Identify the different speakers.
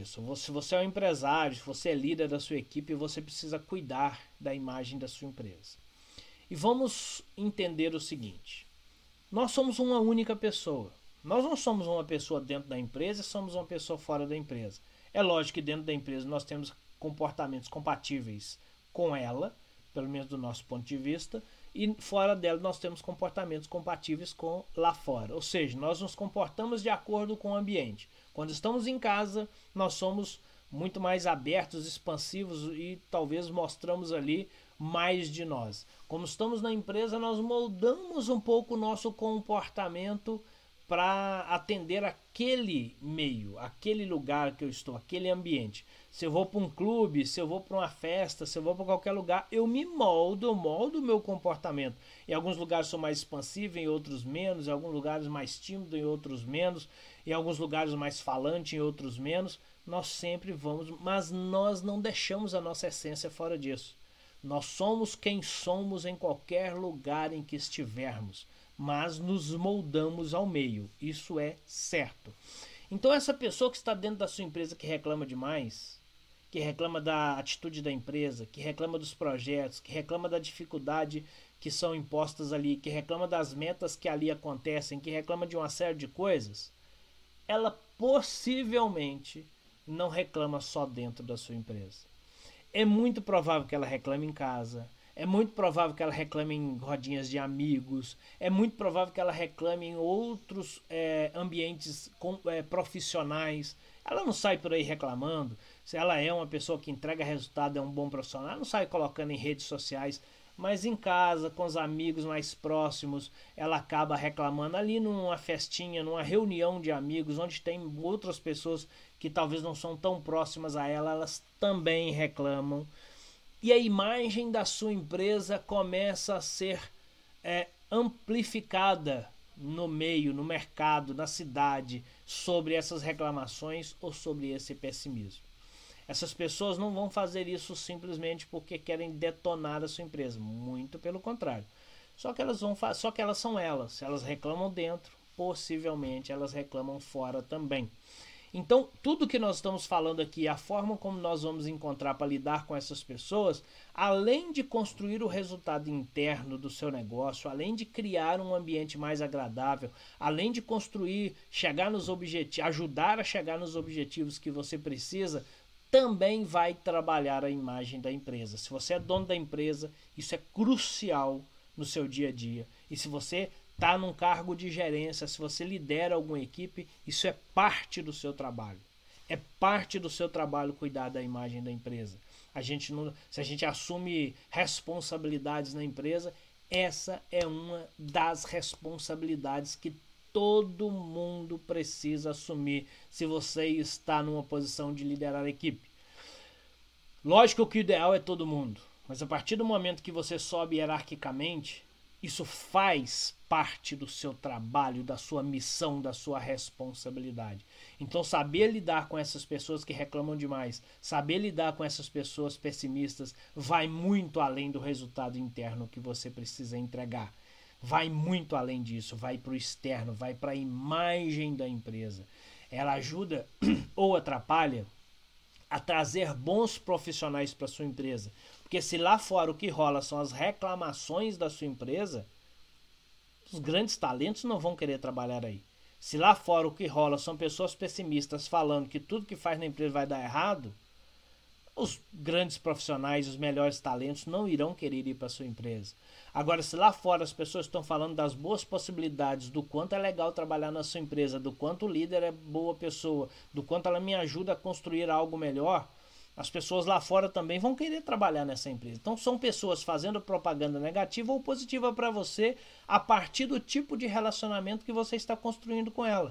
Speaker 1: nisso. Se você é um empresário, se você é líder da sua equipe, você precisa cuidar da imagem da sua empresa. E vamos entender o seguinte: nós somos uma única pessoa. Nós não somos uma pessoa dentro da empresa, somos uma pessoa fora da empresa. É lógico que dentro da empresa nós temos comportamentos compatíveis com ela, pelo menos do nosso ponto de vista, e fora dela nós temos comportamentos compatíveis com lá fora. Ou seja, nós nos comportamos de acordo com o ambiente. Quando estamos em casa, nós somos muito mais abertos, expansivos e talvez mostramos ali mais de nós. Como estamos na empresa, nós moldamos um pouco o nosso comportamento para atender aquele meio, aquele lugar que eu estou, aquele ambiente. Se eu vou para um clube, se eu vou para uma festa, se eu vou para qualquer lugar, eu me moldo, eu moldo o meu comportamento. Em alguns lugares sou mais expansivo, em outros menos, em alguns lugares mais tímido, em outros menos, em alguns lugares mais falante, em outros menos. Nós sempre vamos, mas nós não deixamos a nossa essência fora disso. Nós somos quem somos em qualquer lugar em que estivermos mas nos moldamos ao meio. Isso é certo. Então, essa pessoa que está dentro da sua empresa que reclama demais, que reclama da atitude da empresa, que reclama dos projetos, que reclama da dificuldade que são impostas ali, que reclama das metas que ali acontecem, que reclama de uma série de coisas, ela possivelmente não reclama só dentro da sua empresa. É muito provável que ela reclame em casa, é muito provável que ela reclame em rodinhas de amigos. É muito provável que ela reclame em outros é, ambientes com, é, profissionais. Ela não sai por aí reclamando. Se ela é uma pessoa que entrega resultado, é um bom profissional, ela não sai colocando em redes sociais. Mas em casa, com os amigos mais próximos, ela acaba reclamando ali numa festinha, numa reunião de amigos, onde tem outras pessoas que talvez não são tão próximas a ela, elas também reclamam e a imagem da sua empresa começa a ser é, amplificada no meio, no mercado, na cidade, sobre essas reclamações ou sobre esse pessimismo. Essas pessoas não vão fazer isso simplesmente porque querem detonar a sua empresa, muito pelo contrário. Só que elas vão só que elas são elas, elas reclamam dentro, possivelmente elas reclamam fora também. Então, tudo que nós estamos falando aqui, a forma como nós vamos encontrar para lidar com essas pessoas, além de construir o resultado interno do seu negócio, além de criar um ambiente mais agradável, além de construir, chegar nos objetivos, ajudar a chegar nos objetivos que você precisa, também vai trabalhar a imagem da empresa. Se você é dono da empresa, isso é crucial no seu dia a dia. E se você está num cargo de gerência, se você lidera alguma equipe, isso é parte do seu trabalho. É parte do seu trabalho cuidar da imagem da empresa. A gente não, se a gente assume responsabilidades na empresa, essa é uma das responsabilidades que todo mundo precisa assumir se você está numa posição de liderar a equipe. Lógico que o ideal é todo mundo, mas a partir do momento que você sobe hierarquicamente, isso faz parte do seu trabalho, da sua missão, da sua responsabilidade. Então, saber lidar com essas pessoas que reclamam demais, saber lidar com essas pessoas pessimistas, vai muito além do resultado interno que você precisa entregar. Vai muito além disso, vai para o externo, vai para a imagem da empresa. Ela ajuda ou atrapalha a trazer bons profissionais para sua empresa, porque se lá fora o que rola são as reclamações da sua empresa, os grandes talentos não vão querer trabalhar aí. Se lá fora o que rola são pessoas pessimistas falando que tudo que faz na empresa vai dar errado, os grandes profissionais, os melhores talentos não irão querer ir para sua empresa. Agora, se lá fora as pessoas estão falando das boas possibilidades, do quanto é legal trabalhar na sua empresa, do quanto o líder é boa pessoa, do quanto ela me ajuda a construir algo melhor, as pessoas lá fora também vão querer trabalhar nessa empresa. Então são pessoas fazendo propaganda negativa ou positiva para você a partir do tipo de relacionamento que você está construindo com ela.